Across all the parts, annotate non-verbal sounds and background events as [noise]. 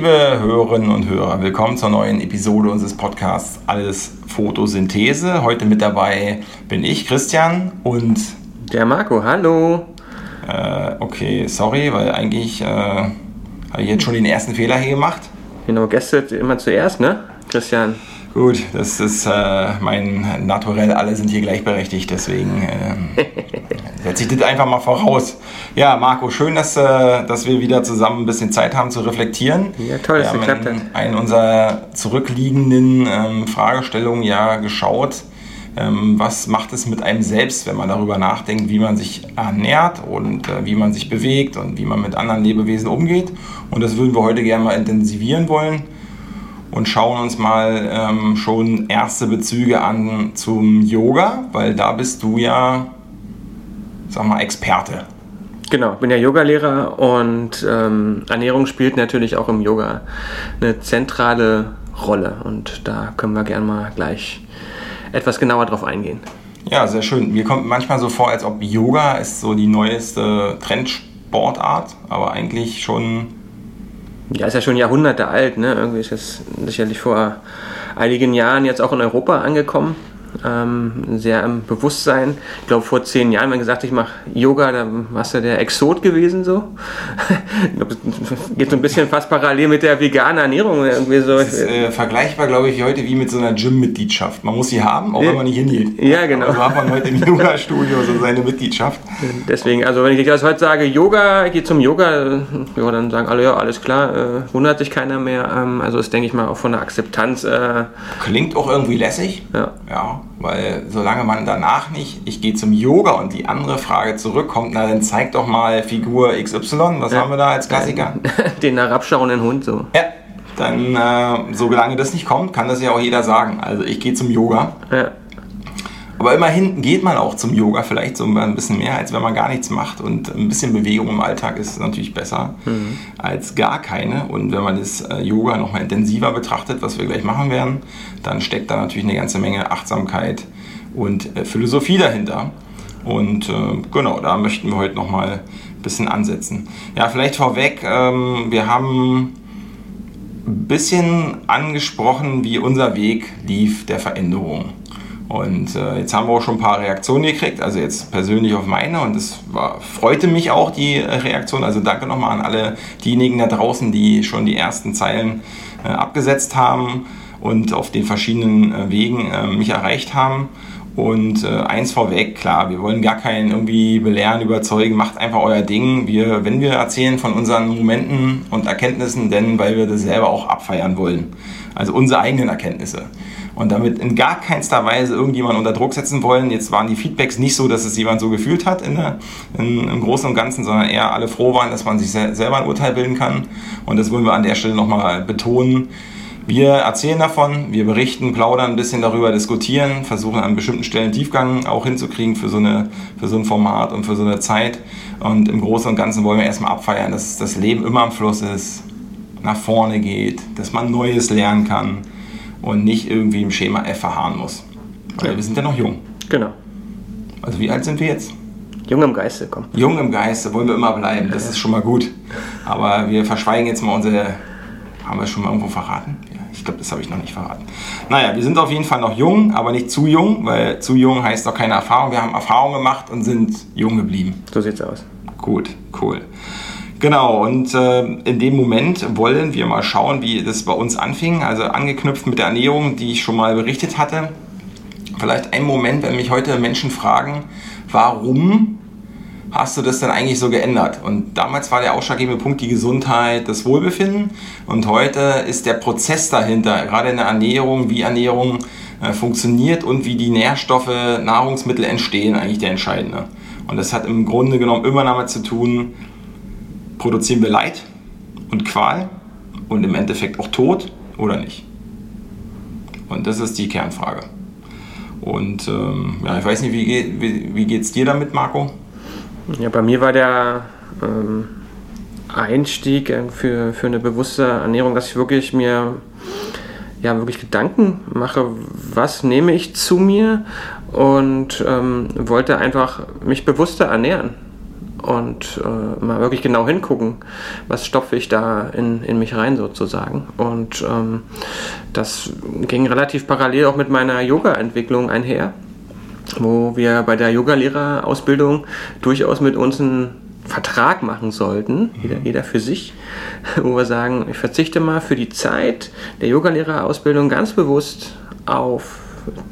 Liebe Hörerinnen und Hörer, willkommen zur neuen Episode unseres Podcasts Alles Photosynthese. Heute mit dabei bin ich, Christian, und der Marco. Hallo. Äh, okay, sorry, weil eigentlich äh, habe ich jetzt schon den ersten Fehler hier gemacht. Genau, Gäste immer zuerst, ne, Christian? Gut, das ist äh, mein Naturell, alle sind hier gleichberechtigt, deswegen [laughs] äh, setze ich das einfach mal voraus. Ja, Marco, schön, dass, äh, dass wir wieder zusammen ein bisschen Zeit haben zu reflektieren. Ja, toll, dass es geklappt hat. Einen unserer zurückliegenden ähm, Fragestellungen ja geschaut. Ähm, was macht es mit einem selbst, wenn man darüber nachdenkt, wie man sich ernährt und äh, wie man sich bewegt und wie man mit anderen Lebewesen umgeht? Und das würden wir heute gerne mal intensivieren wollen und schauen uns mal ähm, schon erste Bezüge an zum Yoga, weil da bist du ja, sag mal, Experte. Genau, ich bin ja Yogalehrer und ähm, Ernährung spielt natürlich auch im Yoga eine zentrale Rolle und da können wir gerne mal gleich etwas genauer drauf eingehen. Ja, sehr schön. Mir kommt manchmal so vor, als ob Yoga ist so die neueste Trendsportart, aber eigentlich schon ja, ist ja schon Jahrhunderte alt, ne? Irgendwie ist es sicherlich vor einigen Jahren jetzt auch in Europa angekommen ähm, sehr im Bewusstsein. Ich glaube, vor zehn Jahren, wenn gesagt, ich mache Yoga, da warst du der Exot gewesen so. [laughs] Geht so ein bisschen fast parallel mit der veganen Ernährung irgendwie so. Das ist äh, vergleichbar, glaube ich, heute wie mit so einer Gym-Mitgliedschaft. Man muss sie haben, auch wenn man nicht hingeht. Ja, genau. So hat man heute im [laughs] Yoga-Studio so seine Mitgliedschaft. Deswegen, also wenn ich das heute sage, Yoga, ich gehe zum Yoga, ja, dann sagen alle, ja, alles klar, äh, wundert sich keiner mehr. Ähm, also ist, denke ich mal, auch von der Akzeptanz. Äh, Klingt auch irgendwie lässig. Ja. ja weil solange man danach nicht, ich gehe zum Yoga und die andere Frage zurückkommt, na dann zeig doch mal Figur XY, was ja. haben wir da als Klassiker? [laughs] Den herabschauenden Hund so. Ja, dann äh, solange das nicht kommt, kann das ja auch jeder sagen. Also ich gehe zum Yoga. Ja. Aber immerhin geht man auch zum Yoga vielleicht so ein bisschen mehr, als wenn man gar nichts macht. Und ein bisschen Bewegung im Alltag ist natürlich besser mhm. als gar keine. Und wenn man das äh, Yoga nochmal intensiver betrachtet, was wir gleich machen werden, dann steckt da natürlich eine ganze Menge Achtsamkeit und äh, Philosophie dahinter. Und äh, genau, da möchten wir heute nochmal ein bisschen ansetzen. Ja, vielleicht vorweg, ähm, wir haben ein bisschen angesprochen, wie unser Weg lief der Veränderung. Und äh, jetzt haben wir auch schon ein paar Reaktionen gekriegt, also jetzt persönlich auf meine und es freute mich auch die äh, Reaktion. Also danke nochmal an alle diejenigen da draußen, die schon die ersten Zeilen äh, abgesetzt haben und auf den verschiedenen äh, Wegen äh, mich erreicht haben. Und äh, eins vorweg, klar, wir wollen gar keinen irgendwie belehren, überzeugen, macht einfach euer Ding. Wir, wenn wir erzählen von unseren Momenten und Erkenntnissen, denn weil wir das selber auch abfeiern wollen. Also unsere eigenen Erkenntnisse und damit in gar keinster Weise irgendjemand unter Druck setzen wollen. Jetzt waren die Feedbacks nicht so, dass es jemand so gefühlt hat in der, in, im Großen und Ganzen, sondern eher alle froh waren, dass man sich selber ein Urteil bilden kann. Und das wollen wir an der Stelle nochmal betonen. Wir erzählen davon, wir berichten, plaudern ein bisschen darüber, diskutieren, versuchen an bestimmten Stellen Tiefgang auch hinzukriegen für so, eine, für so ein Format und für so eine Zeit. Und im Großen und Ganzen wollen wir erstmal abfeiern, dass das Leben immer im Fluss ist, nach vorne geht, dass man Neues lernen kann und nicht irgendwie im Schema F verharren muss. Weil ja. wir sind ja noch jung. Genau. Also wie alt sind wir jetzt? Jung im Geiste, komm. Jung im Geiste wollen wir immer bleiben, das ist schon mal gut. Aber wir verschweigen jetzt mal unsere. Haben wir es schon mal irgendwo verraten? Ja, ich glaube, das habe ich noch nicht verraten. Naja, wir sind auf jeden Fall noch jung, aber nicht zu jung, weil zu jung heißt doch keine Erfahrung. Wir haben Erfahrung gemacht und sind jung geblieben. So sieht's aus. Gut, cool. Genau, und äh, in dem Moment wollen wir mal schauen, wie das bei uns anfing. Also angeknüpft mit der Ernährung, die ich schon mal berichtet hatte. Vielleicht ein Moment, wenn mich heute Menschen fragen, warum hast du das denn eigentlich so geändert? Und damals war der ausschlaggebende Punkt die Gesundheit, das Wohlbefinden. Und heute ist der Prozess dahinter, gerade in der Ernährung, wie Ernährung äh, funktioniert und wie die Nährstoffe, Nahrungsmittel entstehen, eigentlich der entscheidende. Und das hat im Grunde genommen immer damit zu tun, produzieren wir Leid und Qual und im Endeffekt auch Tod oder nicht? Und das ist die Kernfrage. Und ähm, ja, ich weiß nicht, wie, geht, wie, wie geht es dir damit, Marco? Ja, bei mir war der ähm, Einstieg für, für eine bewusste Ernährung, dass ich wirklich mir ja, wirklich Gedanken mache, was nehme ich zu mir und ähm, wollte einfach mich bewusster ernähren und äh, mal wirklich genau hingucken, was stopfe ich da in, in mich rein sozusagen. Und ähm, das ging relativ parallel auch mit meiner Yoga-Entwicklung einher, wo wir bei der Yogalehrerausbildung durchaus mit uns einen Vertrag machen sollten, jeder, mhm. jeder für sich, [laughs] wo wir sagen, ich verzichte mal für die Zeit der Yogalehrerausbildung ganz bewusst auf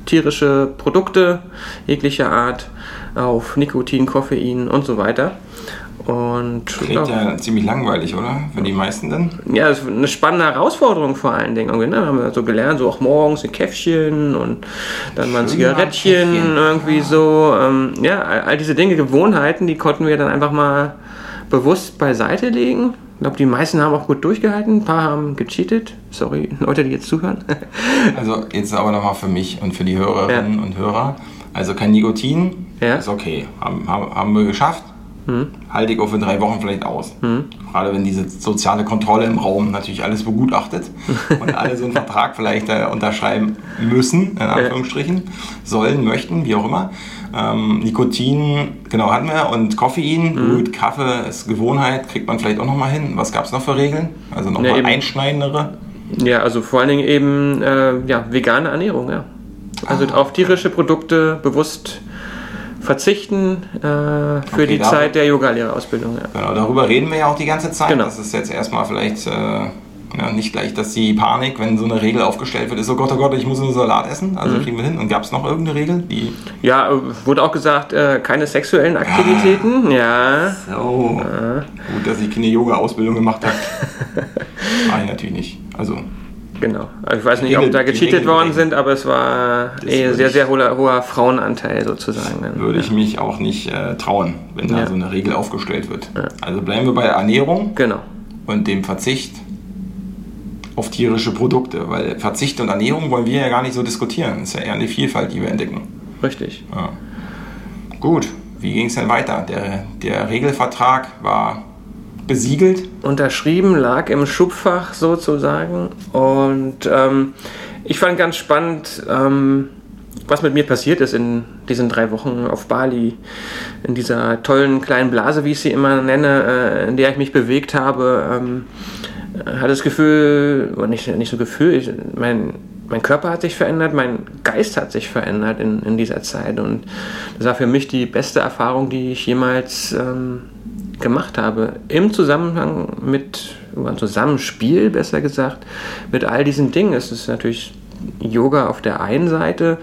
tierische Produkte jeglicher Art, auf Nikotin, Koffein und so weiter. Und Klingt ja, ziemlich langweilig, oder? Für die meisten dann? Ja, das ist eine spannende Herausforderung vor allen Dingen. Irgendwie, ne? Haben wir so gelernt, so auch morgens ein Käffchen und dann mal ein Zigarettchen, Käffchen. irgendwie so. Ähm, ja, all diese Dinge, Gewohnheiten, die konnten wir dann einfach mal bewusst beiseite legen. Ich glaube, die meisten haben auch gut durchgehalten, ein paar haben gecheatet. Sorry, [laughs] Leute, die jetzt zuhören. also jetzt aber nochmal für mich und für die Hörerinnen ja. und Hörer. Also kein Nikotin, ja. ist okay. Haben, haben wir geschafft. Hm. Halte ich auch für drei Wochen vielleicht aus. Hm. Gerade wenn diese soziale Kontrolle im Raum natürlich alles begutachtet [laughs] und alle so einen Vertrag vielleicht äh, unterschreiben müssen, in Anführungsstrichen, sollen, möchten, wie auch immer. Ähm, Nikotin, genau, hatten wir. Und Koffein, mhm. gut, Kaffee ist Gewohnheit, kriegt man vielleicht auch nochmal hin. Was gab es noch für Regeln? Also nochmal ja, einschneidendere? Ja, also vor allen Dingen eben äh, ja, vegane Ernährung, ja. Also ah. auf tierische Produkte bewusst verzichten äh, für okay, die Zeit der Yoga-Lehrerausbildung. Ja. Genau, darüber reden wir ja auch die ganze Zeit. Genau. Das ist jetzt erstmal vielleicht äh, ja, nicht gleich, dass die Panik, wenn so eine Regel aufgestellt wird, ist, oh Gott, oh Gott, ich muss nur Salat essen. Also mhm. kriegen wir hin. Und gab es noch irgendeine Regel? Die ja, wurde auch gesagt, äh, keine sexuellen Aktivitäten. Ja. So. Ja. Gut, dass ich keine Yoga-Ausbildung gemacht habe. [laughs] Nein, natürlich nicht. Also Genau. Ich weiß nicht, ob da gecheatet worden sind, aber es war eh sehr, sehr hoher, hoher, Frauenanteil sozusagen. Würde ich mich auch nicht äh, trauen, wenn da ja. so eine Regel aufgestellt wird. Ja. Also bleiben wir bei der Ernährung genau. und dem Verzicht auf tierische Produkte, weil Verzicht und Ernährung wollen wir ja gar nicht so diskutieren. Das ist ja eher eine Vielfalt, die wir entdecken. Richtig. Ja. Gut, wie ging es denn weiter? Der, der Regelvertrag war besiegelt? Unterschrieben, lag im Schubfach sozusagen. Und ähm, ich fand ganz spannend, ähm, was mit mir passiert ist in diesen drei Wochen auf Bali, in dieser tollen kleinen Blase, wie ich sie immer nenne, äh, in der ich mich bewegt habe. Ähm, hatte das Gefühl, oder nicht, nicht so Gefühl, ich, mein, mein Körper hat sich verändert, mein Geist hat sich verändert in, in dieser Zeit. Und das war für mich die beste Erfahrung, die ich jemals ähm, gemacht habe, im Zusammenhang mit, oder Zusammenspiel besser gesagt, mit all diesen Dingen. Es ist natürlich Yoga auf der einen Seite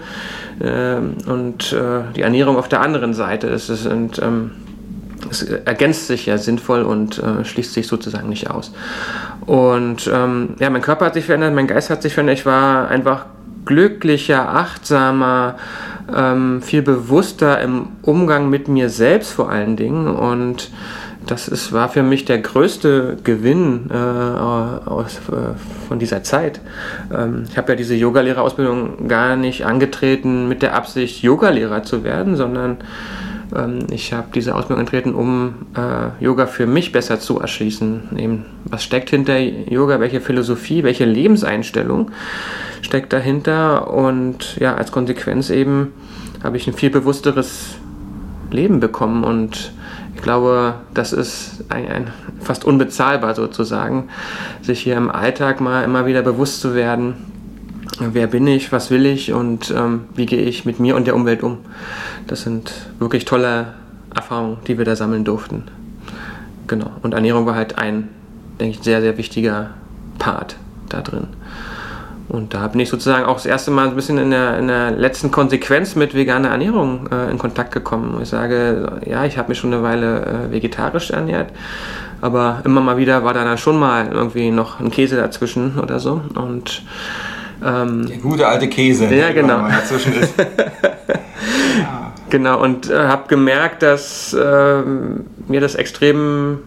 äh, und äh, die Ernährung auf der anderen Seite. Es, ist, und, ähm, es ergänzt sich ja sinnvoll und äh, schließt sich sozusagen nicht aus. Und ähm, ja, mein Körper hat sich verändert, mein Geist hat sich verändert. Ich war einfach glücklicher, achtsamer, ähm, viel bewusster im Umgang mit mir selbst vor allen Dingen und das ist, war für mich der größte Gewinn äh, aus, äh, von dieser Zeit. Ähm, ich habe ja diese Yogalehrerausbildung gar nicht angetreten mit der Absicht, Yogalehrer zu werden, sondern ähm, ich habe diese Ausbildung angetreten, um äh, Yoga für mich besser zu erschließen. Eben, was steckt hinter Yoga, welche Philosophie, welche Lebenseinstellung steckt dahinter und ja, als Konsequenz eben habe ich ein viel bewussteres Leben bekommen und ich glaube, das ist ein, ein, fast unbezahlbar sozusagen, sich hier im Alltag mal immer wieder bewusst zu werden, wer bin ich, was will ich und ähm, wie gehe ich mit mir und der Umwelt um. Das sind wirklich tolle Erfahrungen, die wir da sammeln durften. Genau. Und Ernährung war halt ein, denke ich, sehr, sehr wichtiger Part da drin. Und da bin ich sozusagen auch das erste Mal ein bisschen in der, in der letzten Konsequenz mit veganer Ernährung äh, in Kontakt gekommen. Ich sage, ja, ich habe mich schon eine Weile äh, vegetarisch ernährt, aber immer mal wieder war da dann schon mal irgendwie noch ein Käse dazwischen oder so. Und ähm, der gute alte Käse, ja, genau. dazwischen ist. ja. [laughs] Genau, und äh, habe gemerkt, dass ähm, mir das extrem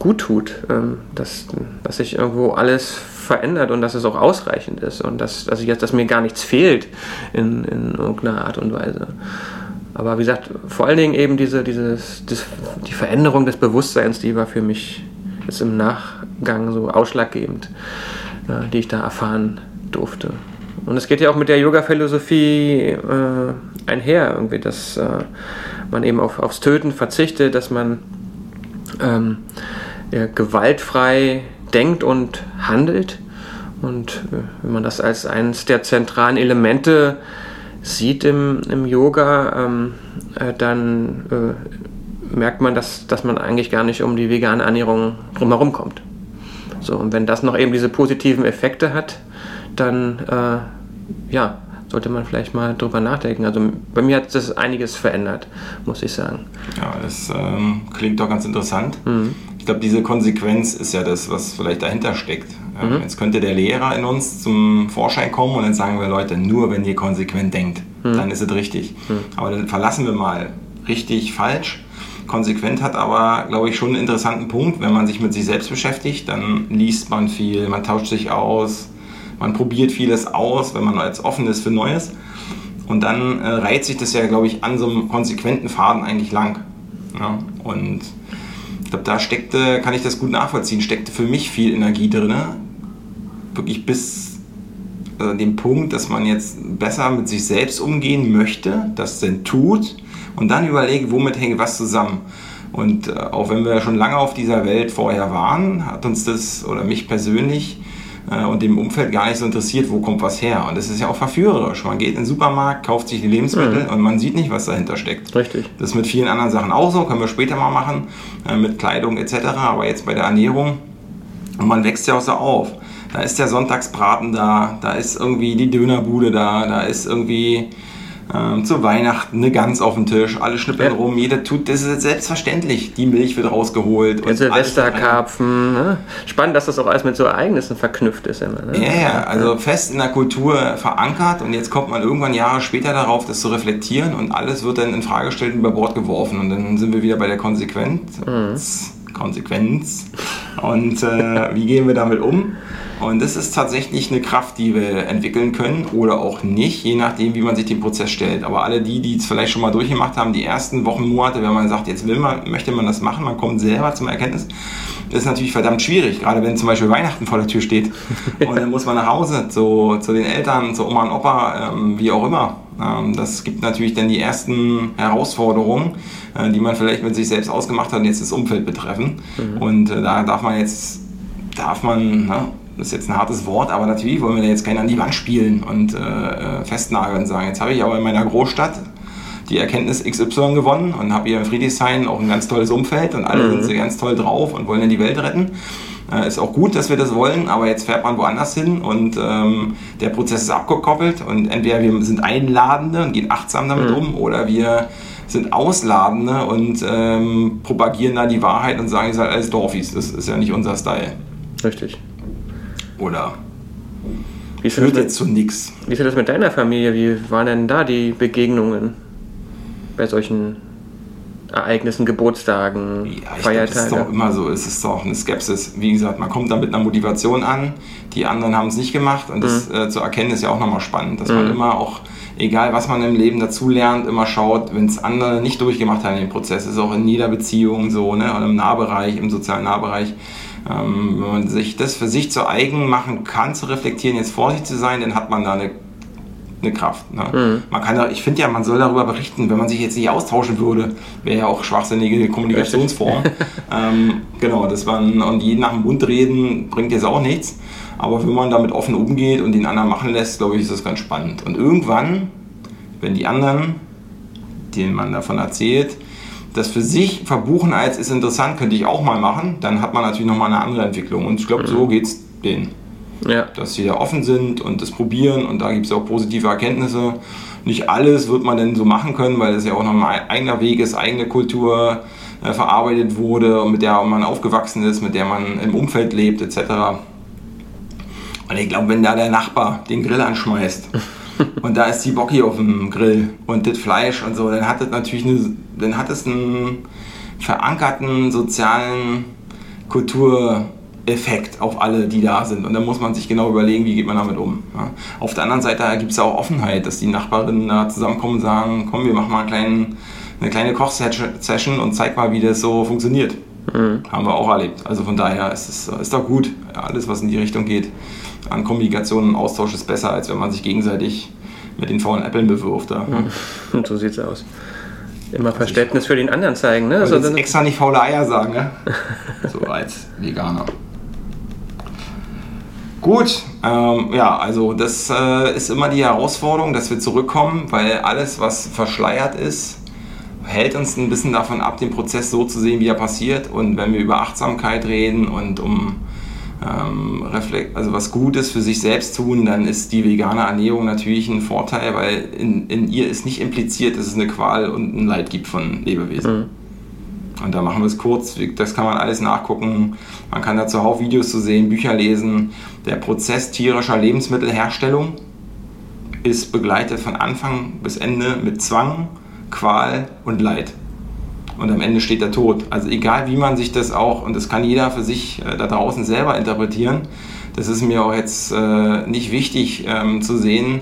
gut tut, ähm, dass, dass sich irgendwo alles verändert und dass es auch ausreichend ist und dass, dass, ich dass mir gar nichts fehlt in, in irgendeiner Art und Weise. Aber wie gesagt, vor allen Dingen eben diese, dieses, das, die Veränderung des Bewusstseins, die war für mich jetzt im Nachgang so ausschlaggebend, äh, die ich da erfahren durfte. Und es geht ja auch mit der Yoga-Philosophie äh, einher, irgendwie, dass äh, man eben auf, aufs Töten verzichtet, dass man ähm, gewaltfrei denkt und handelt. Und äh, wenn man das als eines der zentralen Elemente sieht im, im Yoga, ähm, äh, dann äh, merkt man, dass, dass man eigentlich gar nicht um die vegane Ernährung drumherum kommt. So, und wenn das noch eben diese positiven Effekte hat, dann äh, ja, sollte man vielleicht mal drüber nachdenken. Also bei mir hat das einiges verändert, muss ich sagen. Ja, das ähm, klingt doch ganz interessant. Mhm. Ich glaube, diese Konsequenz ist ja das, was vielleicht dahinter steckt. Mhm. Jetzt könnte der Lehrer in uns zum Vorschein kommen und dann sagen wir Leute, nur wenn ihr konsequent denkt, mhm. dann ist es richtig. Mhm. Aber dann verlassen wir mal richtig, falsch. Konsequent hat aber, glaube ich, schon einen interessanten Punkt. Wenn man sich mit sich selbst beschäftigt, dann liest man viel, man tauscht sich aus, man probiert vieles aus, wenn man jetzt offen ist für Neues. Und dann äh, reiht sich das ja, glaube ich, an so einem konsequenten Faden eigentlich lang. Ja? Und ich glaube, da steckte, kann ich das gut nachvollziehen, steckte für mich viel Energie drin. Wirklich bis äh, dem Punkt, dass man jetzt besser mit sich selbst umgehen möchte, das denn tut und dann überlegt, womit hängt was zusammen. Und äh, auch wenn wir schon lange auf dieser Welt vorher waren, hat uns das oder mich persönlich äh, und dem Umfeld gar nicht so interessiert, wo kommt was her. Und das ist ja auch verführerisch. Man geht in den Supermarkt, kauft sich die Lebensmittel mhm. und man sieht nicht, was dahinter steckt. Richtig. Das ist mit vielen anderen Sachen auch so, können wir später mal machen, äh, mit Kleidung etc. Aber jetzt bei der Ernährung, und man wächst ja auch so auf. Da ist der Sonntagsbraten da, da ist irgendwie die Dönerbude da, da ist irgendwie ähm, zu Weihnachten eine Gans auf dem Tisch, alle schnippeln ja. rum, jeder tut, das ist selbstverständlich. Die Milch wird rausgeholt. Der Silvesterkarpfen. Ne? Spannend, dass das auch alles mit so Ereignissen verknüpft ist immer. Ne? Ja, ja, also fest in der Kultur verankert und jetzt kommt man irgendwann Jahre später darauf, das zu reflektieren und alles wird dann in Frage gestellt und über Bord geworfen und dann sind wir wieder bei der Konsequenz. Mhm. Konsequenz. Und äh, wie gehen wir damit um? Und das ist tatsächlich eine Kraft, die wir entwickeln können oder auch nicht, je nachdem, wie man sich den Prozess stellt. Aber alle die, die es vielleicht schon mal durchgemacht haben, die ersten Wochen, Monate, wenn man sagt, jetzt will man, möchte man das machen, man kommt selber zum Erkenntnis, ist natürlich verdammt schwierig, gerade wenn zum Beispiel Weihnachten vor der Tür steht und dann muss man nach Hause zu, zu den Eltern, zu Oma und Opa, ähm, wie auch immer. Ähm, das gibt natürlich dann die ersten Herausforderungen, äh, die man vielleicht mit sich selbst ausgemacht hat und jetzt das Umfeld betreffen. Mhm. Und äh, da darf man jetzt, darf man, ne, das ist jetzt ein hartes Wort, aber natürlich wollen wir da jetzt keinen an die Wand spielen und äh, äh, festnageln und sagen, jetzt habe ich aber in meiner Großstadt die Erkenntnis XY gewonnen und habe hier in Friedrichshain auch ein ganz tolles Umfeld und alle mhm. sind ganz toll drauf und wollen in die Welt retten. Äh, ist auch gut, dass wir das wollen, aber jetzt fährt man woanders hin und ähm, der Prozess ist abgekoppelt und entweder wir sind Einladende und gehen achtsam damit mhm. um oder wir sind Ausladende und ähm, propagieren da die Wahrheit und sagen, ihr seid alles Dorfis. Das ist ja nicht unser Style. Richtig. Oder wie führt jetzt zu nichts. Wie ist das mit deiner Familie? Wie waren denn da die Begegnungen bei solchen Ereignissen, Geburtstagen, ja, ich Feiertage? das ist doch immer so. Es ist doch eine Skepsis. Wie gesagt, man kommt da mit einer Motivation an. Die anderen haben es nicht gemacht und das mhm. äh, zu erkennen ist ja auch nochmal spannend, dass mhm. man immer auch egal was man im Leben dazu lernt, immer schaut, wenn es andere nicht durchgemacht haben in dem Prozess, das ist auch in jeder Beziehung so, ne, und im Nahbereich, im sozialen Nahbereich, ähm, wenn man sich das für sich zu eigen machen kann, zu reflektieren, jetzt vorsichtig zu sein, dann hat man da eine, eine Kraft. Ne? Mhm. Man kann ich finde ja, man soll darüber berichten, wenn man sich jetzt nicht austauschen würde, wäre ja auch schwachsinnige Kommunikationsform. [laughs] ähm, genau, das man, und jeden nach dem Mund reden bringt jetzt auch nichts. Aber wenn man damit offen umgeht und den anderen machen lässt, glaube ich, ist das ganz spannend. Und irgendwann, wenn die anderen, denen man davon erzählt, das für sich verbuchen als ist interessant, könnte ich auch mal machen, dann hat man natürlich nochmal eine andere Entwicklung. Und ich glaube, so mhm. geht es denen. Ja. Dass sie da offen sind und das probieren und da gibt es auch positive Erkenntnisse. Nicht alles wird man denn so machen können, weil es ja auch noch ein eigener Weg ist, eigene Kultur äh, verarbeitet wurde, mit der man aufgewachsen ist, mit der man im Umfeld lebt, etc. Und ich glaube, wenn da der Nachbar den Grill anschmeißt [laughs] und da ist die Bocki auf dem Grill und das Fleisch und so, dann hat das natürlich eine, dann hat es einen verankerten sozialen Kultureffekt auf alle, die da sind. Und dann muss man sich genau überlegen, wie geht man damit um. Ja. Auf der anderen Seite gibt es auch Offenheit, dass die Nachbarinnen da zusammenkommen und sagen, komm, wir machen mal einen kleinen, eine kleine Kochsession und zeig mal, wie das so funktioniert. Mhm. Haben wir auch erlebt. Also von daher ist es ist doch gut, alles was in die Richtung geht an Kommunikation und Austausch ist besser, als wenn man sich gegenseitig mit den faulen Äppeln bewirft. Ja. Und [laughs] so sieht's aus. Immer Verständnis für den anderen zeigen, ne? Also extra nicht faule Eier sagen, ne? [laughs] so als Veganer. Gut, ähm, ja, also das äh, ist immer die Herausforderung, dass wir zurückkommen, weil alles, was verschleiert ist, hält uns ein bisschen davon ab, den Prozess so zu sehen, wie er passiert. Und wenn wir über Achtsamkeit reden und um ähm, also was Gutes für sich selbst tun, dann ist die vegane Ernährung natürlich ein Vorteil, weil in, in ihr ist nicht impliziert, dass es eine Qual und ein Leid gibt von Lebewesen. Mhm. Und da machen wir es kurz, das kann man alles nachgucken. Man kann dazu auch Videos zu sehen, Bücher lesen. Der Prozess tierischer Lebensmittelherstellung ist begleitet von Anfang bis Ende mit Zwang, Qual und Leid und am Ende steht der Tod. Also egal wie man sich das auch, und das kann jeder für sich äh, da draußen selber interpretieren, das ist mir auch jetzt äh, nicht wichtig ähm, zu sehen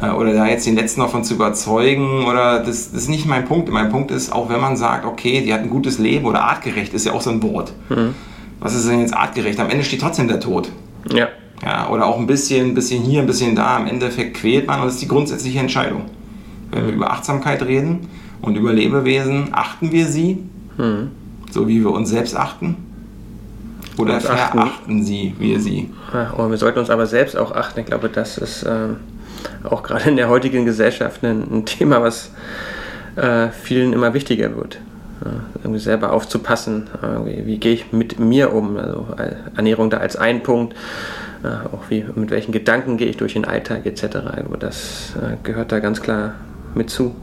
äh, oder da jetzt den Letzten davon zu überzeugen oder das, das, ist nicht mein Punkt. Mein Punkt ist, auch wenn man sagt, okay, die hat ein gutes Leben oder artgerecht, ist ja auch so ein Wort. Mhm. Was ist denn jetzt artgerecht? Am Ende steht trotzdem der Tod. Ja. ja. Oder auch ein bisschen, ein bisschen hier, ein bisschen da. Im Endeffekt quält man und das ist die grundsätzliche Entscheidung. Wenn wir über Achtsamkeit reden, und über Lebewesen achten wir sie, hm. so wie wir uns selbst achten? Oder verachten achten. sie wir sie? Ja, oh, wir sollten uns aber selbst auch achten. Ich glaube, das ist äh, auch gerade in der heutigen Gesellschaft ein, Thema, was äh, vielen immer wichtiger wird. Ja, irgendwie selber aufzupassen, wie, gehe ich mit mir um? Also Ernährung da als ein Punkt, ja, auch wie, mit welchen Gedanken gehe ich durch den Alltag etc. Also das äh, gehört da ganz klar mit zu.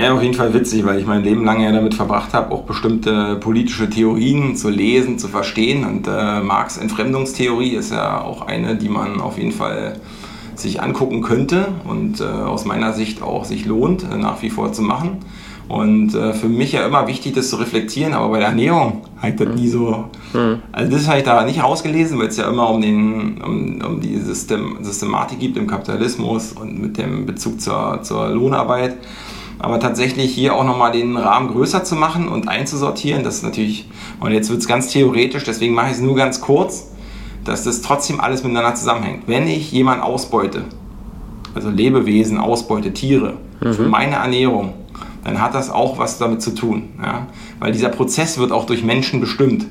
Ja, auf jeden Fall witzig, weil ich mein Leben lang ja damit verbracht habe, auch bestimmte politische Theorien zu lesen, zu verstehen. Und äh, Marx Entfremdungstheorie ist ja auch eine, die man auf jeden Fall sich angucken könnte und äh, aus meiner Sicht auch sich lohnt, äh, nach wie vor zu machen. Und äh, für mich ja immer wichtig, das zu reflektieren, aber bei der Ernährung halt das nie so. Mhm. Also das habe ich da nicht rausgelesen, weil es ja immer um, den, um, um die System, Systematik gibt im Kapitalismus und mit dem Bezug zur, zur Lohnarbeit. Aber tatsächlich hier auch nochmal den Rahmen größer zu machen und einzusortieren, das ist natürlich, und jetzt wird es ganz theoretisch, deswegen mache ich es nur ganz kurz, dass das trotzdem alles miteinander zusammenhängt. Wenn ich jemanden ausbeute, also Lebewesen ausbeute, Tiere, mhm. für meine Ernährung, dann hat das auch was damit zu tun. Ja? Weil dieser Prozess wird auch durch Menschen bestimmt.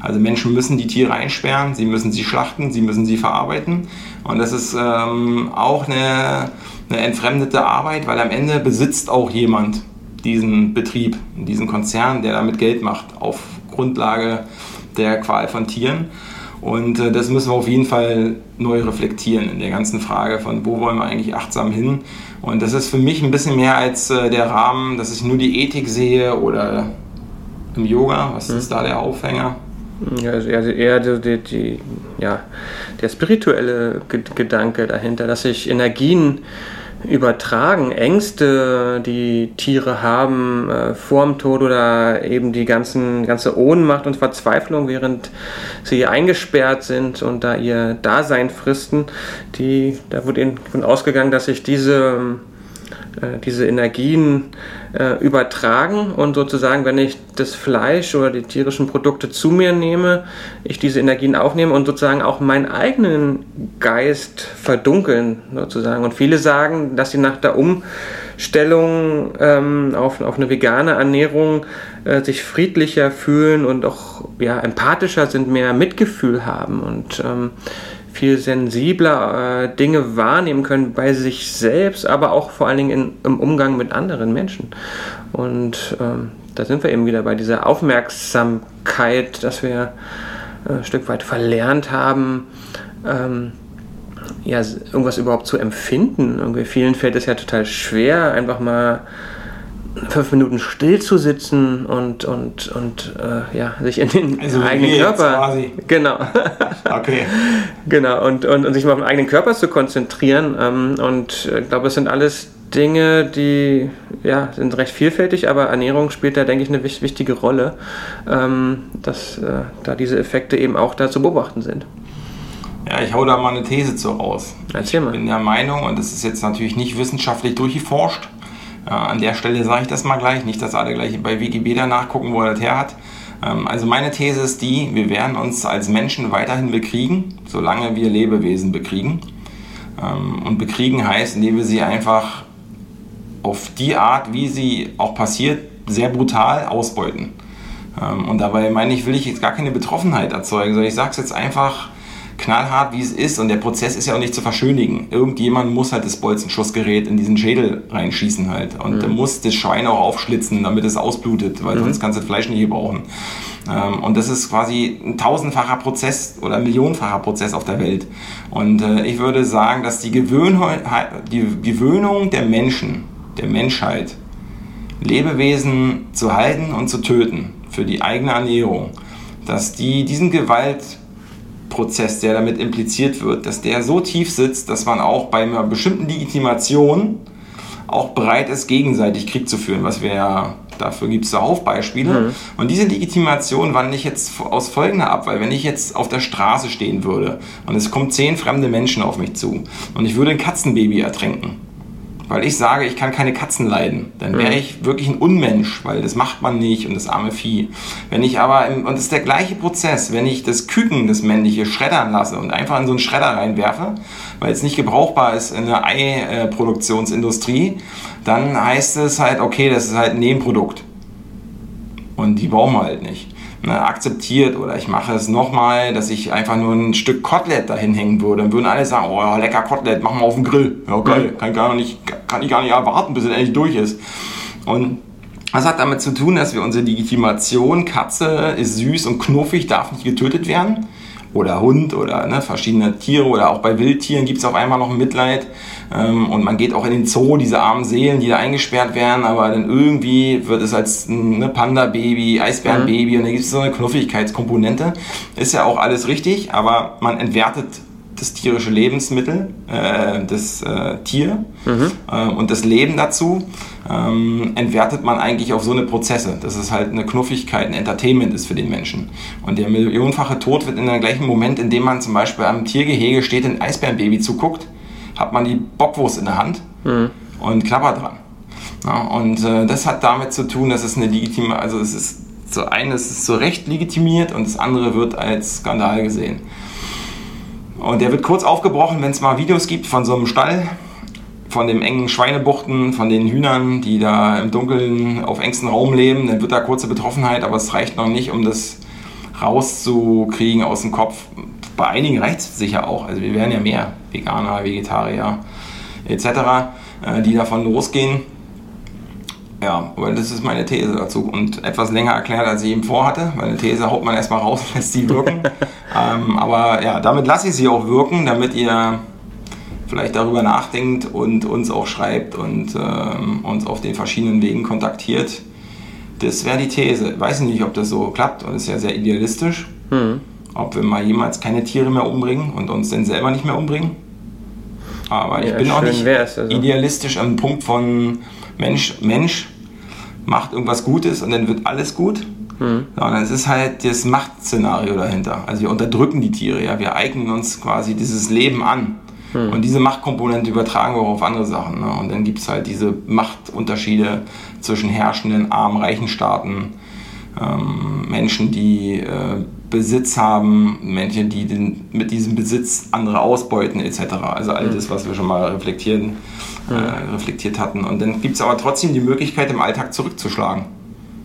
Also Menschen müssen die Tiere einsperren, sie müssen sie schlachten, sie müssen sie verarbeiten. Und das ist ähm, auch eine, eine entfremdete Arbeit, weil am Ende besitzt auch jemand diesen Betrieb, diesen Konzern, der damit Geld macht, auf Grundlage der Qual von Tieren. Und äh, das müssen wir auf jeden Fall neu reflektieren in der ganzen Frage von, wo wollen wir eigentlich achtsam hin. Und das ist für mich ein bisschen mehr als äh, der Rahmen, dass ich nur die Ethik sehe oder im Yoga. Was ist mhm. da der Aufhänger? Ja, also eher die, die, die, ja, der spirituelle Gedanke dahinter, dass sich Energien übertragen, Ängste, die Tiere haben äh, vor dem Tod oder eben die ganzen, ganze Ohnmacht und Verzweiflung, während sie eingesperrt sind und da ihr Dasein fristen, die, da wurde eben von ausgegangen, dass sich diese äh, diese Energien äh, übertragen und sozusagen, wenn ich das Fleisch oder die tierischen Produkte zu mir nehme, ich diese Energien aufnehme und sozusagen auch meinen eigenen Geist verdunkeln sozusagen. Und viele sagen, dass sie nach der Umstellung ähm, auf, auf eine vegane Ernährung äh, sich friedlicher fühlen und auch ja, empathischer sind, mehr Mitgefühl haben und ähm, viel sensibler äh, Dinge wahrnehmen können bei sich selbst, aber auch vor allen Dingen in, im Umgang mit anderen Menschen. Und ähm, da sind wir eben wieder bei dieser Aufmerksamkeit, dass wir äh, ein Stück weit verlernt haben, ähm, ja, irgendwas überhaupt zu empfinden. Irgendwie vielen fällt es ja total schwer, einfach mal fünf Minuten still zu sitzen und, und, und äh, ja, sich in den also eigenen Körper. Quasi. Genau. okay. [laughs] genau, und, und, und sich mal auf den eigenen Körper zu konzentrieren. Ähm, und ich glaube, es sind alles Dinge, die ja, sind recht vielfältig, aber Ernährung spielt da, denke ich, eine wichtige Rolle, ähm, dass äh, da diese Effekte eben auch da zu beobachten sind. Ja, ich hau da mal eine These zu raus. Erzähl mal. Ich bin der Meinung, und das ist jetzt natürlich nicht wissenschaftlich durchgeforscht, ja, an der Stelle sage ich das mal gleich, nicht, dass alle gleich bei Wikipedia nachgucken, wo er das her hat. Ähm, also meine These ist die, wir werden uns als Menschen weiterhin bekriegen, solange wir Lebewesen bekriegen. Ähm, und bekriegen heißt, indem wir sie einfach auf die Art, wie sie auch passiert, sehr brutal ausbeuten. Ähm, und dabei meine ich, will ich jetzt gar keine Betroffenheit erzeugen, sondern ich sage es jetzt einfach knallhart, wie es ist. Und der Prozess ist ja auch nicht zu verschönigen. Irgendjemand muss halt das Bolzenschussgerät in diesen Schädel reinschießen halt. Und mhm. muss das Schwein auch aufschlitzen, damit es ausblutet, weil mhm. sonst kannst du das Fleisch nicht gebrauchen. Ähm, und das ist quasi ein tausendfacher Prozess oder ein millionenfacher Prozess auf der Welt. Und äh, ich würde sagen, dass die, Gewöhn die Gewöhnung der Menschen, der Menschheit, Lebewesen zu halten und zu töten für die eigene Ernährung, dass die diesen Gewaltprozess, der damit impliziert wird, dass der so tief sitzt, dass man auch bei einer bestimmten Legitimation auch bereit ist, gegenseitig Krieg zu führen, was wir ja Dafür gibt es zuhauf Beispiele. Mhm. Und diese Legitimation wandle ich jetzt aus folgender ab, weil wenn ich jetzt auf der Straße stehen würde und es kommen zehn fremde Menschen auf mich zu und ich würde ein Katzenbaby ertränken, weil ich sage, ich kann keine Katzen leiden, dann wäre mhm. ich wirklich ein Unmensch, weil das macht man nicht und das arme Vieh. Wenn ich aber, im, und es ist der gleiche Prozess, wenn ich das Küken, das männliche, schreddern lasse und einfach in so einen Schredder reinwerfe, weil es nicht gebrauchbar ist in der Eiproduktionsindustrie, dann heißt es halt, okay, das ist halt ein Nebenprodukt. Und die brauchen wir halt nicht ne, akzeptiert oder ich mache es nochmal, dass ich einfach nur ein Stück Kotelett dahin hängen würde. Dann würden alle sagen, oh lecker Kotelett, machen wir auf den Grill. Ja geil, kann, gar nicht, kann ich gar nicht erwarten, bis es endlich durch ist. Und das hat damit zu tun, dass wir unsere Legitimation, Katze ist süß und knuffig, darf nicht getötet werden oder Hund oder ne, verschiedene Tiere oder auch bei Wildtieren gibt es auf einmal noch ein Mitleid. Ähm, und man geht auch in den Zoo, diese armen Seelen, die da eingesperrt werden, aber dann irgendwie wird es als ne, Panda-Baby, Eisbären-Baby mhm. und da gibt es so eine Knuffigkeitskomponente. Ist ja auch alles richtig, aber man entwertet das tierische Lebensmittel, äh, das äh, Tier mhm. äh, und das Leben dazu ähm, entwertet man eigentlich auf so eine Prozesse, dass es halt eine Knuffigkeit, ein Entertainment ist für den Menschen. Und der millionenfache Tod wird in dem gleichen Moment, in dem man zum Beispiel am Tiergehege steht, ein Eisbärenbaby zuguckt, hat man die Bockwurst in der Hand mhm. und klappert dran. Ja, und äh, das hat damit zu tun, dass es eine legitime, also es ist so eines ist zu Recht legitimiert und das andere wird als Skandal gesehen. Und der wird kurz aufgebrochen, wenn es mal Videos gibt von so einem Stall, von den engen Schweinebuchten, von den Hühnern, die da im Dunkeln auf engstem Raum leben. Dann wird da kurze Betroffenheit, aber es reicht noch nicht, um das rauszukriegen aus dem Kopf. Bei einigen reicht es sicher auch. Also wir werden ja mehr Veganer, Vegetarier etc., äh, die davon losgehen. Ja, aber das ist meine These dazu und etwas länger erklärt, als ich eben vorhatte, weil eine These haut man erstmal raus [laughs] lässt sie wirken. [laughs] ähm, aber ja, damit lasse ich sie auch wirken, damit ihr vielleicht darüber nachdenkt und uns auch schreibt und ähm, uns auf den verschiedenen Wegen kontaktiert. Das wäre die These. Ich weiß nicht, ob das so klappt und ist ja sehr idealistisch. Mhm. Ob wir mal jemals keine Tiere mehr umbringen und uns denn selber nicht mehr umbringen. Aber ich ja, bin auch nicht also. idealistisch am Punkt von Mensch, Mensch macht irgendwas Gutes und dann wird alles gut. Mhm. Sondern es ist halt das Machtszenario dahinter. Also wir unterdrücken die Tiere, ja. Wir eignen uns quasi dieses Leben an. Mhm. Und diese Machtkomponente übertragen wir auch auf andere Sachen. Ne? Und dann gibt es halt diese Machtunterschiede zwischen herrschenden, armen, reichen Staaten, ähm, Menschen, die äh, Besitz haben, Menschen, die den, mit diesem Besitz andere ausbeuten, etc. Also all das, was wir schon mal reflektieren, äh, reflektiert hatten. Und dann gibt es aber trotzdem die Möglichkeit, im Alltag zurückzuschlagen.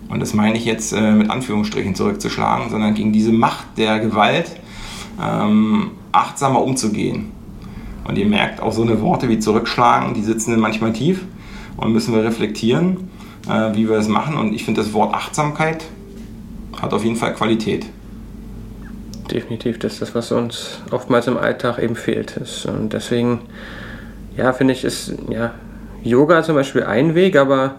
Und das meine ich jetzt äh, mit Anführungsstrichen zurückzuschlagen, sondern gegen diese Macht der Gewalt ähm, achtsamer umzugehen. Und ihr merkt auch so eine Worte wie zurückschlagen, die sitzen manchmal tief und müssen wir reflektieren, äh, wie wir das machen. Und ich finde das Wort Achtsamkeit hat auf jeden Fall Qualität. Definitiv, das ist das, was uns oftmals im Alltag eben fehlt. Und deswegen, ja, finde ich, ist ja, Yoga zum Beispiel ein Weg, aber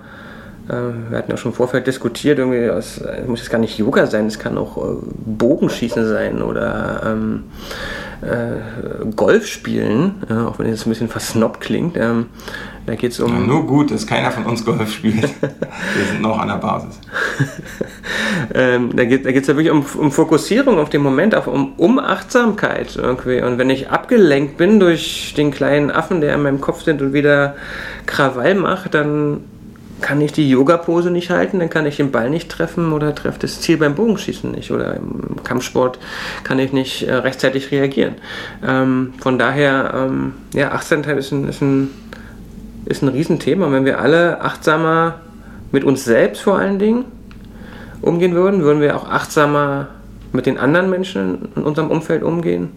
äh, wir hatten ja schon im Vorfeld diskutiert, irgendwie, es muss jetzt gar nicht Yoga sein, es kann auch äh, Bogenschießen sein oder ähm, äh, Golf spielen, ja, auch wenn es ein bisschen versnobbt klingt. Ähm, da geht es um. Ja, nur gut, dass keiner von uns Golf spielt. Wir sind noch an der Basis. [laughs] ähm, da geht es ja wirklich um, um, Fokussierung auf den Moment, auf, um, um Achtsamkeit irgendwie. Und wenn ich abgelenkt bin durch den kleinen Affen, der in meinem Kopf sind und wieder Krawall macht, dann kann ich die Yoga-Pose nicht halten, dann kann ich den Ball nicht treffen oder treffe das Ziel beim Bogenschießen nicht oder im Kampfsport kann ich nicht äh, rechtzeitig reagieren. Ähm, von daher, ähm, ja, Achtsamkeit ist ein, ist, ein, ist ein Riesenthema. Wenn wir alle achtsamer mit uns selbst vor allen Dingen umgehen würden, würden wir auch achtsamer mit den anderen Menschen in unserem Umfeld umgehen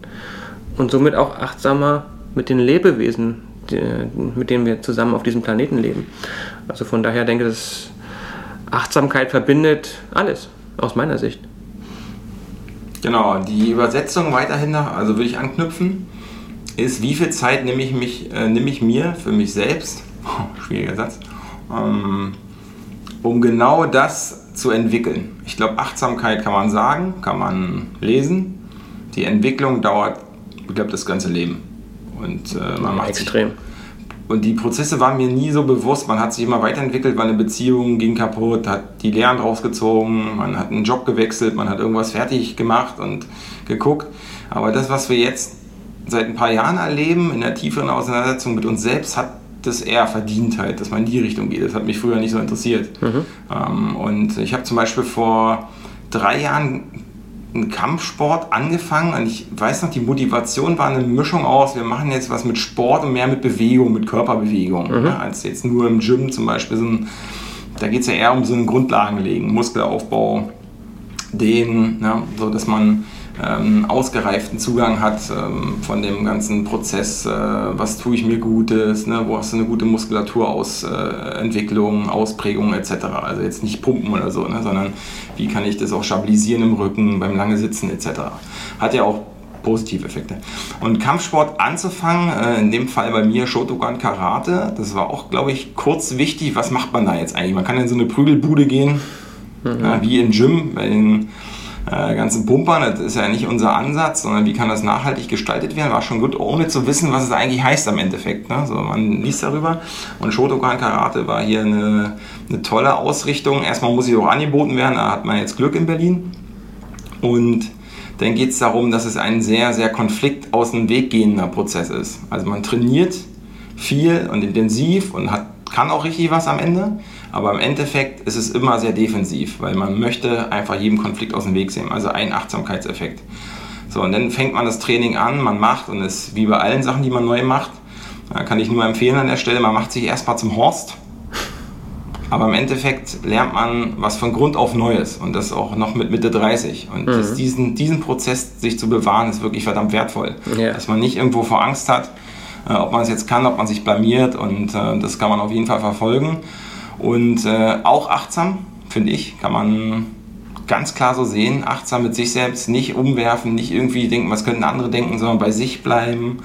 und somit auch achtsamer mit den Lebewesen, die, mit denen wir zusammen auf diesem Planeten leben. Also von daher denke ich, dass Achtsamkeit verbindet alles, aus meiner Sicht. Genau, die Übersetzung weiterhin, also würde ich anknüpfen, ist, wie viel Zeit nehme ich, mich, äh, nehme ich mir für mich selbst, [laughs] schwieriger Satz, ähm, um genau das zu entwickeln. Ich glaube, Achtsamkeit kann man sagen, kann man lesen. Die Entwicklung dauert, ich glaube, das ganze Leben. Und äh, man ja, macht extrem. Sich, und die Prozesse waren mir nie so bewusst. Man hat sich immer weiterentwickelt, weil eine Beziehung ging kaputt, hat die Lehren rausgezogen, man hat einen Job gewechselt, man hat irgendwas fertig gemacht und geguckt. Aber das, was wir jetzt seit ein paar Jahren erleben, in der tieferen Auseinandersetzung mit uns selbst, hat das eher verdient halt, dass man in die Richtung geht. Das hat mich früher nicht so interessiert. Mhm. Ähm, und ich habe zum Beispiel vor drei Jahren einen Kampfsport angefangen und ich weiß noch, die Motivation war eine Mischung aus, wir machen jetzt was mit Sport und mehr mit Bewegung, mit Körperbewegung, mhm. ja, als jetzt nur im Gym zum Beispiel. So ein, da geht es ja eher um so einen Grundlagenlegen, Muskelaufbau, den, ja, so dass man ähm, ausgereiften Zugang hat ähm, von dem ganzen Prozess, äh, was tue ich mir Gutes, ne, wo hast du eine gute Muskulaturausentwicklung, äh, Ausprägung etc. Also jetzt nicht pumpen oder so, ne, sondern wie kann ich das auch stabilisieren im Rücken, beim lange Sitzen etc. Hat ja auch positive Effekte. Und Kampfsport anzufangen, äh, in dem Fall bei mir Shotokan Karate, das war auch, glaube ich, kurz wichtig. Was macht man da jetzt eigentlich? Man kann in so eine Prügelbude gehen, mhm. ja, wie im Gym, bei den äh, ganzen Pumpern. Das ist ja nicht unser Ansatz, sondern wie kann das nachhaltig gestaltet werden. War schon gut, ohne zu wissen, was es eigentlich heißt am Endeffekt. Ne? So, man liest darüber. Und Shotokan Karate war hier eine, eine tolle Ausrichtung. Erstmal muss sie auch angeboten werden, da hat man jetzt Glück in Berlin. Und dann geht es darum, dass es ein sehr, sehr konflikt aus dem Weg gehender Prozess ist. Also man trainiert viel und intensiv und hat, kann auch richtig was am Ende. Aber im Endeffekt ist es immer sehr defensiv, weil man möchte einfach jedem Konflikt aus dem Weg sehen. Also ein Achtsamkeitseffekt. So, und dann fängt man das Training an, man macht und es ist wie bei allen Sachen, die man neu macht, kann ich nur empfehlen an der Stelle, man macht sich erstmal zum Horst. Aber im Endeffekt lernt man was von Grund auf Neues und das auch noch mit Mitte 30. Und mhm. diesen, diesen Prozess sich zu bewahren, ist wirklich verdammt wertvoll. Ja. Dass man nicht irgendwo vor Angst hat, äh, ob man es jetzt kann, ob man sich blamiert und äh, das kann man auf jeden Fall verfolgen. Und äh, auch achtsam, finde ich, kann man ganz klar so sehen. Achtsam mit sich selbst, nicht umwerfen, nicht irgendwie denken, was könnten andere denken, sondern bei sich bleiben,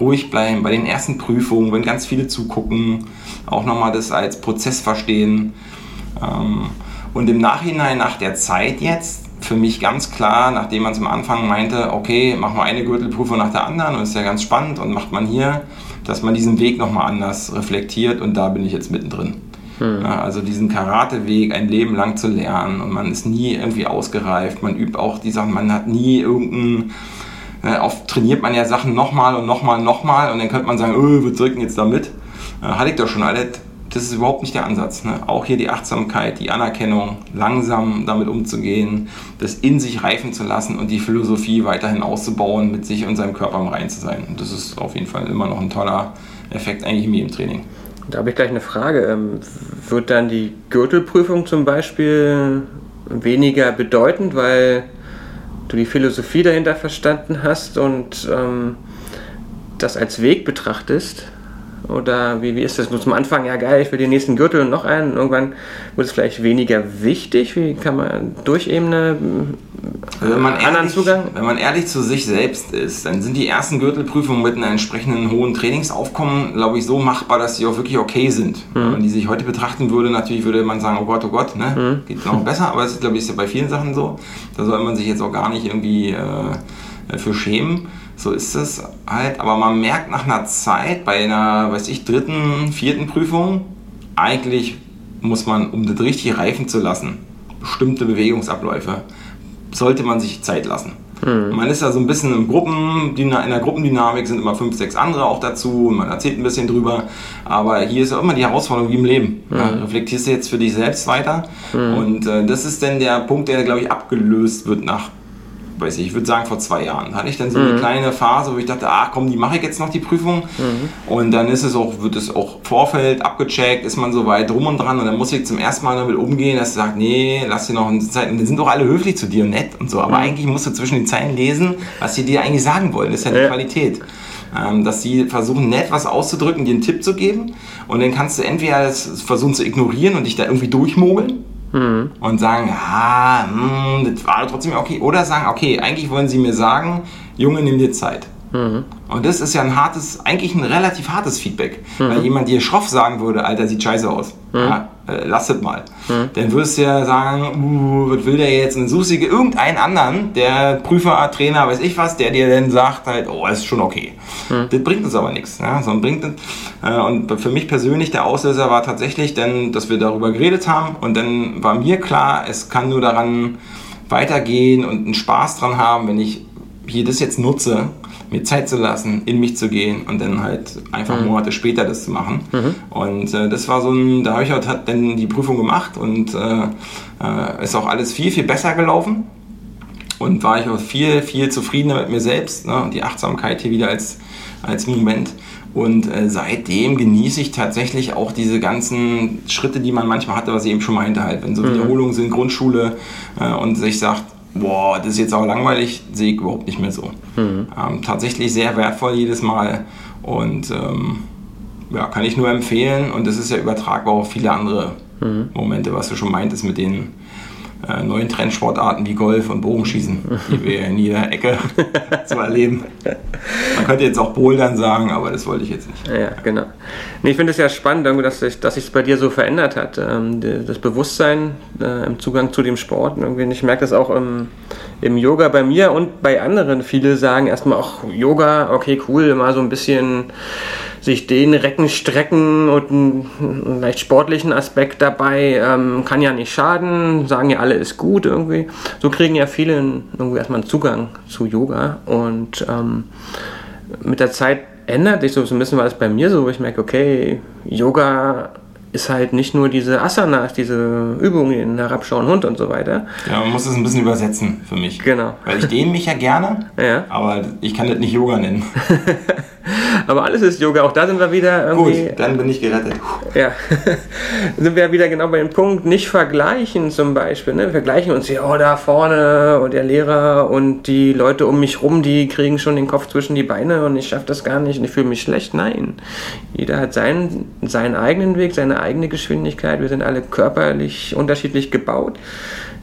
ruhig bleiben. Bei den ersten Prüfungen, wenn ganz viele zugucken, auch nochmal das als Prozess verstehen. Ähm, und im Nachhinein, nach der Zeit jetzt, für mich ganz klar, nachdem man zum Anfang meinte, okay, machen wir eine Gürtelprüfung nach der anderen und ist ja ganz spannend und macht man hier, dass man diesen Weg nochmal anders reflektiert und da bin ich jetzt mittendrin. Hm. Ja, also diesen Karateweg ein Leben lang zu lernen und man ist nie irgendwie ausgereift, man übt auch die Sachen, man hat nie irgendeinen, äh, oft trainiert man ja Sachen nochmal und nochmal und nochmal und dann könnte man sagen, oh, wir drücken jetzt damit. Äh, hatte ich doch schon alle. Das ist überhaupt nicht der Ansatz. Ne? Auch hier die Achtsamkeit, die Anerkennung, langsam damit umzugehen, das in sich reifen zu lassen und die Philosophie weiterhin auszubauen, mit sich und seinem Körper im Rein zu sein. Und das ist auf jeden Fall immer noch ein toller Effekt eigentlich in jedem Training. Da habe ich gleich eine Frage. Ähm, wird dann die Gürtelprüfung zum Beispiel weniger bedeutend, weil du die Philosophie dahinter verstanden hast und ähm, das als Weg betrachtest? Oder wie, wie ist das? Zum Anfang, ja geil, ich will den nächsten Gürtel und noch einen. Irgendwann wird es vielleicht weniger wichtig. Wie kann man durch eben einen also wenn man anderen ehrlich, Zugang? Wenn man ehrlich zu sich selbst ist, dann sind die ersten Gürtelprüfungen mit einem entsprechenden hohen Trainingsaufkommen, glaube ich, so machbar, dass sie auch wirklich okay sind. Mhm. Wenn die sich heute betrachten würde, natürlich würde man sagen, oh Gott, oh Gott, ne? Mhm. geht noch besser. Aber das ist, glaube ich, ist ja bei vielen Sachen so. Da soll man sich jetzt auch gar nicht irgendwie äh, für schämen. So ist es halt. Aber man merkt nach einer Zeit, bei einer, weiß ich, dritten, vierten Prüfung, eigentlich muss man, um das richtig reifen zu lassen, bestimmte Bewegungsabläufe, sollte man sich Zeit lassen. Mhm. Man ist ja so ein bisschen im Gruppen, in der Gruppendynamik sind immer fünf, sechs andere auch dazu und man erzählt ein bisschen drüber. Aber hier ist auch immer die Herausforderung wie im Leben. Mhm. Ja, reflektierst du jetzt für dich selbst weiter? Mhm. Und äh, das ist dann der Punkt, der, glaube ich, abgelöst wird nach weiß ich, ich würde sagen vor zwei Jahren. Hatte ich dann so eine mhm. kleine Phase, wo ich dachte, ach komm, die mache ich jetzt noch die Prüfung. Mhm. Und dann ist es auch, wird es auch Vorfeld abgecheckt, ist man so weit drum und dran und dann muss ich zum ersten Mal damit umgehen, dass du sagst, nee, lass dir noch eine Zeit. Und die sind doch alle höflich zu dir und nett und so. Aber mhm. eigentlich musst du zwischen den Zeilen lesen, was sie dir eigentlich sagen wollen. Das ist ja die ja. Qualität. Ähm, dass sie versuchen, nett was auszudrücken, dir einen Tipp zu geben. Und dann kannst du entweder das versuchen zu ignorieren und dich da irgendwie durchmogeln mhm. und sagen, ja, mh, hm, das war trotzdem okay. Oder sagen, okay, eigentlich wollen sie mir sagen, Junge, nimm dir Zeit. Mhm. Und das ist ja ein hartes, eigentlich ein relativ hartes Feedback. Mhm. Weil jemand dir schroff sagen würde, Alter, sieht scheiße aus. Mhm. Ja, äh, lass es mal. Mhm. Dann würdest du ja sagen, uh, was will der jetzt? Und dann suchst du irgendeinen anderen, der Prüfer, Trainer, weiß ich was, der dir dann sagt halt, oh, ist schon okay. Mhm. Das bringt uns aber nichts. Ja? Sondern bringt, äh, und für mich persönlich der Auslöser war tatsächlich dann, dass wir darüber geredet haben und dann war mir klar, es kann nur daran weitergehen und einen Spaß dran haben, wenn ich hier das jetzt nutze, mir Zeit zu lassen, in mich zu gehen und dann halt einfach mhm. Monate später das zu machen. Mhm. Und äh, das war so ein, da habe ich halt dann die Prüfung gemacht und äh, äh, ist auch alles viel, viel besser gelaufen. Und war ich auch viel, viel zufriedener mit mir selbst. Ne? Die Achtsamkeit hier wieder als, als Moment. Und äh, seitdem genieße ich tatsächlich auch diese ganzen Schritte, die man manchmal hatte, was ich eben schon meinte, halt, wenn so mhm. Wiederholungen sind, Grundschule äh, und sich sagt, boah, das ist jetzt auch langweilig, sehe ich überhaupt nicht mehr so. Mhm. Ähm, tatsächlich sehr wertvoll jedes Mal und ähm, ja, kann ich nur empfehlen und das ist ja übertragbar auf viele andere mhm. Momente, was du schon meintest mit den äh, neuen Trendsportarten wie Golf und Bogenschießen, die wir in jeder Ecke [laughs] zu erleben. Man könnte jetzt auch Bouldern sagen, aber das wollte ich jetzt nicht. Ja, genau. Nee, ich finde es ja spannend, dass sich dass bei dir so verändert hat. Ähm, das Bewusstsein äh, im Zugang zu dem Sport. Irgendwie. Ich merke das auch im, im Yoga bei mir und bei anderen. Viele sagen erstmal auch Yoga, okay, cool, mal so ein bisschen sich den Recken strecken und einen leicht sportlichen Aspekt dabei ähm, kann ja nicht schaden, sagen ja alle ist gut irgendwie. So kriegen ja viele irgendwie erstmal einen Zugang zu Yoga und ähm, mit der Zeit ändert sich so ein bisschen, war das bei mir so, wo ich merke, okay, Yoga ist halt nicht nur diese Asanas, diese Übungen, herabschauen Hund und so weiter. Ja, man muss es ein bisschen übersetzen für mich. Genau. Weil ich dehne mich ja gerne, ja. aber ich kann das nicht Yoga nennen. [laughs] Aber alles ist Yoga. Auch da sind wir wieder irgendwie. Gut, dann bin ich gerettet. Ja. [laughs] sind wir wieder genau bei dem Punkt, nicht vergleichen zum Beispiel. Ne? Wir vergleichen uns hier, oh, da vorne und der Lehrer und die Leute um mich rum, die kriegen schon den Kopf zwischen die Beine und ich schaffe das gar nicht und ich fühle mich schlecht. Nein. Jeder hat seinen, seinen eigenen Weg, seine eigene Geschwindigkeit. Wir sind alle körperlich unterschiedlich gebaut.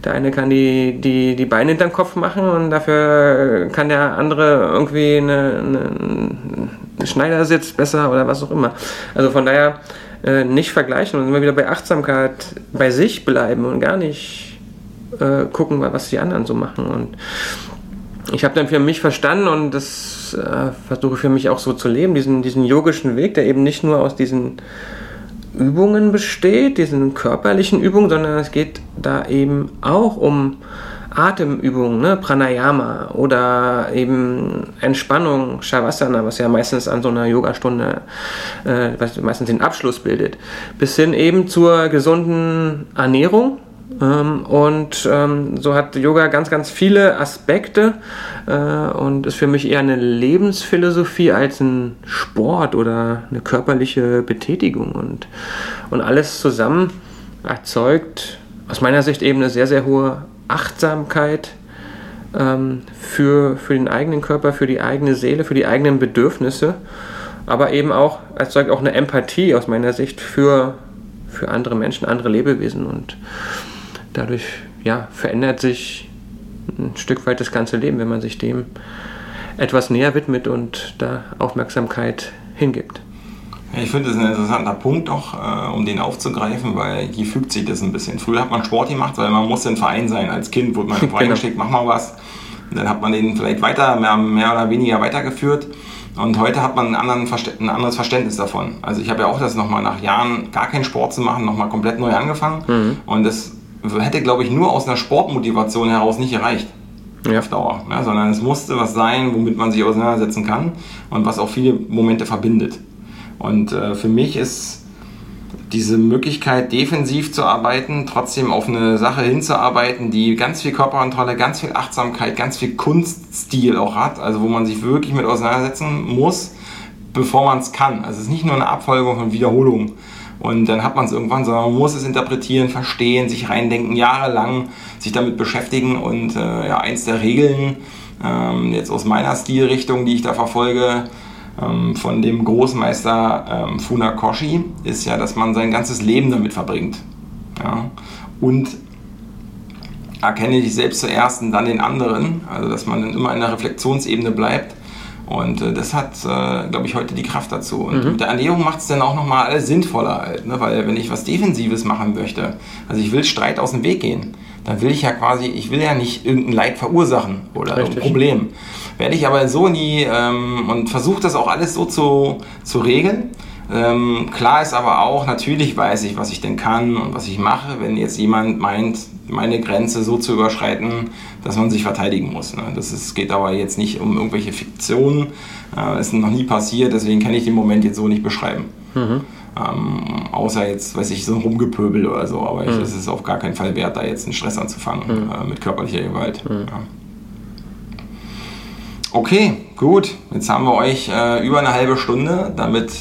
Der eine kann die, die, die Beine hinterm Kopf machen und dafür kann der andere irgendwie eine, eine, eine Schneidersitz besser oder was auch immer. Also von daher äh, nicht vergleichen und immer wieder bei Achtsamkeit bei sich bleiben und gar nicht äh, gucken, was die anderen so machen. Und ich habe dann für mich verstanden und das äh, versuche für mich auch so zu leben, diesen, diesen yogischen Weg, der eben nicht nur aus diesen Übungen besteht, diesen körperlichen Übungen, sondern es geht da eben auch um Atemübungen, ne? Pranayama oder eben Entspannung, Shavasana, was ja meistens an so einer Yogastunde, äh, was meistens den Abschluss bildet, bis hin eben zur gesunden Ernährung, und ähm, so hat Yoga ganz, ganz viele Aspekte äh, und ist für mich eher eine Lebensphilosophie als ein Sport oder eine körperliche Betätigung. Und, und alles zusammen erzeugt aus meiner Sicht eben eine sehr, sehr hohe Achtsamkeit ähm, für, für den eigenen Körper, für die eigene Seele, für die eigenen Bedürfnisse, aber eben auch erzeugt auch eine Empathie aus meiner Sicht für, für andere Menschen, andere Lebewesen. Und dadurch ja, verändert sich ein Stück weit das ganze Leben, wenn man sich dem etwas näher widmet und da Aufmerksamkeit hingibt. ich finde das ein interessanter Punkt auch, äh, um den aufzugreifen, weil hier fügt sich das ein bisschen. Früher hat man Sport gemacht, weil man musste ein Verein sein. Als Kind wurde man [laughs] im Verein genau. geschickt, mach mal was. Und dann hat man den vielleicht weiter, mehr, mehr oder weniger weitergeführt. Und heute hat man ein, ein anderes Verständnis davon. Also ich habe ja auch das nochmal nach Jahren gar keinen Sport zu machen, nochmal komplett neu angefangen. Mhm. Und das hätte, glaube ich, nur aus einer Sportmotivation heraus nicht gereicht. Ja. Auf Dauer. Ja, sondern es musste was sein, womit man sich auseinandersetzen kann und was auch viele Momente verbindet. Und äh, für mich ist diese Möglichkeit, defensiv zu arbeiten, trotzdem auf eine Sache hinzuarbeiten, die ganz viel Körperkontrolle, ganz viel Achtsamkeit, ganz viel Kunststil auch hat, also wo man sich wirklich mit auseinandersetzen muss, bevor man es kann. Also es ist nicht nur eine Abfolgung von Wiederholungen. Und dann hat man es irgendwann, sondern man muss es interpretieren, verstehen, sich reindenken, jahrelang sich damit beschäftigen. Und äh, ja, eins der Regeln, ähm, jetzt aus meiner Stilrichtung, die ich da verfolge, ähm, von dem Großmeister ähm, Funakoshi ist ja, dass man sein ganzes Leben damit verbringt. Ja? Und erkenne dich selbst zuerst und dann den anderen, also dass man dann immer in der Reflexionsebene bleibt. Und äh, das hat, äh, glaube ich, heute die Kraft dazu. Und mhm. mit der Ernährung macht es dann auch nochmal alles sinnvoller halt, ne? weil wenn ich was Defensives machen möchte, also ich will Streit aus dem Weg gehen, dann will ich ja quasi, ich will ja nicht irgendein Leid verursachen oder Richtig. ein Problem. Werde ich aber so nie ähm, und versuche das auch alles so zu, zu regeln. Ähm, klar ist aber auch, natürlich weiß ich, was ich denn kann und was ich mache, wenn jetzt jemand meint, meine Grenze so zu überschreiten, dass man sich verteidigen muss. Ne? Das ist, geht aber jetzt nicht um irgendwelche Fiktionen, äh, ist noch nie passiert, deswegen kann ich den Moment jetzt so nicht beschreiben. Mhm. Ähm, außer jetzt, weiß ich, so ein Rumgepöbel oder so. Aber mhm. es ist auf gar keinen Fall wert, da jetzt einen Stress anzufangen mhm. äh, mit körperlicher Gewalt. Mhm. Ja. Okay, gut. Jetzt haben wir euch äh, über eine halbe Stunde damit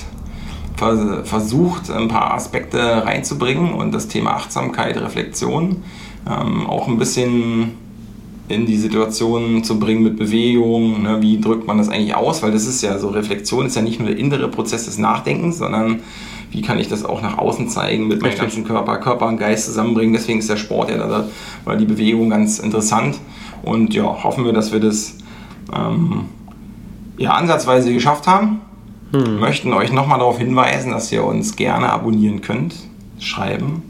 vers versucht, ein paar Aspekte reinzubringen und das Thema Achtsamkeit, Reflexion ähm, auch ein bisschen in die Situation zu bringen mit Bewegung, ne, wie drückt man das eigentlich aus, weil das ist ja so, Reflexion ist ja nicht nur der innere Prozess des Nachdenkens, sondern wie kann ich das auch nach außen zeigen, mit meinem ganzen Körper, Körper und Geist zusammenbringen. Deswegen ist der Sport ja da, oder die Bewegung ganz interessant. Und ja, hoffen wir, dass wir das ähm, ja, ansatzweise geschafft haben. Hm. Möchten euch nochmal darauf hinweisen, dass ihr uns gerne abonnieren könnt, schreiben,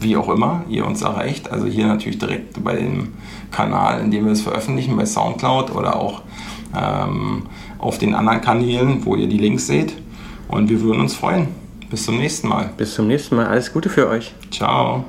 wie auch immer ihr uns erreicht. Also hier natürlich direkt bei dem Kanal, in dem wir es veröffentlichen, bei Soundcloud oder auch ähm, auf den anderen Kanälen, wo ihr die Links seht. Und wir würden uns freuen. Bis zum nächsten Mal. Bis zum nächsten Mal. Alles Gute für euch. Ciao.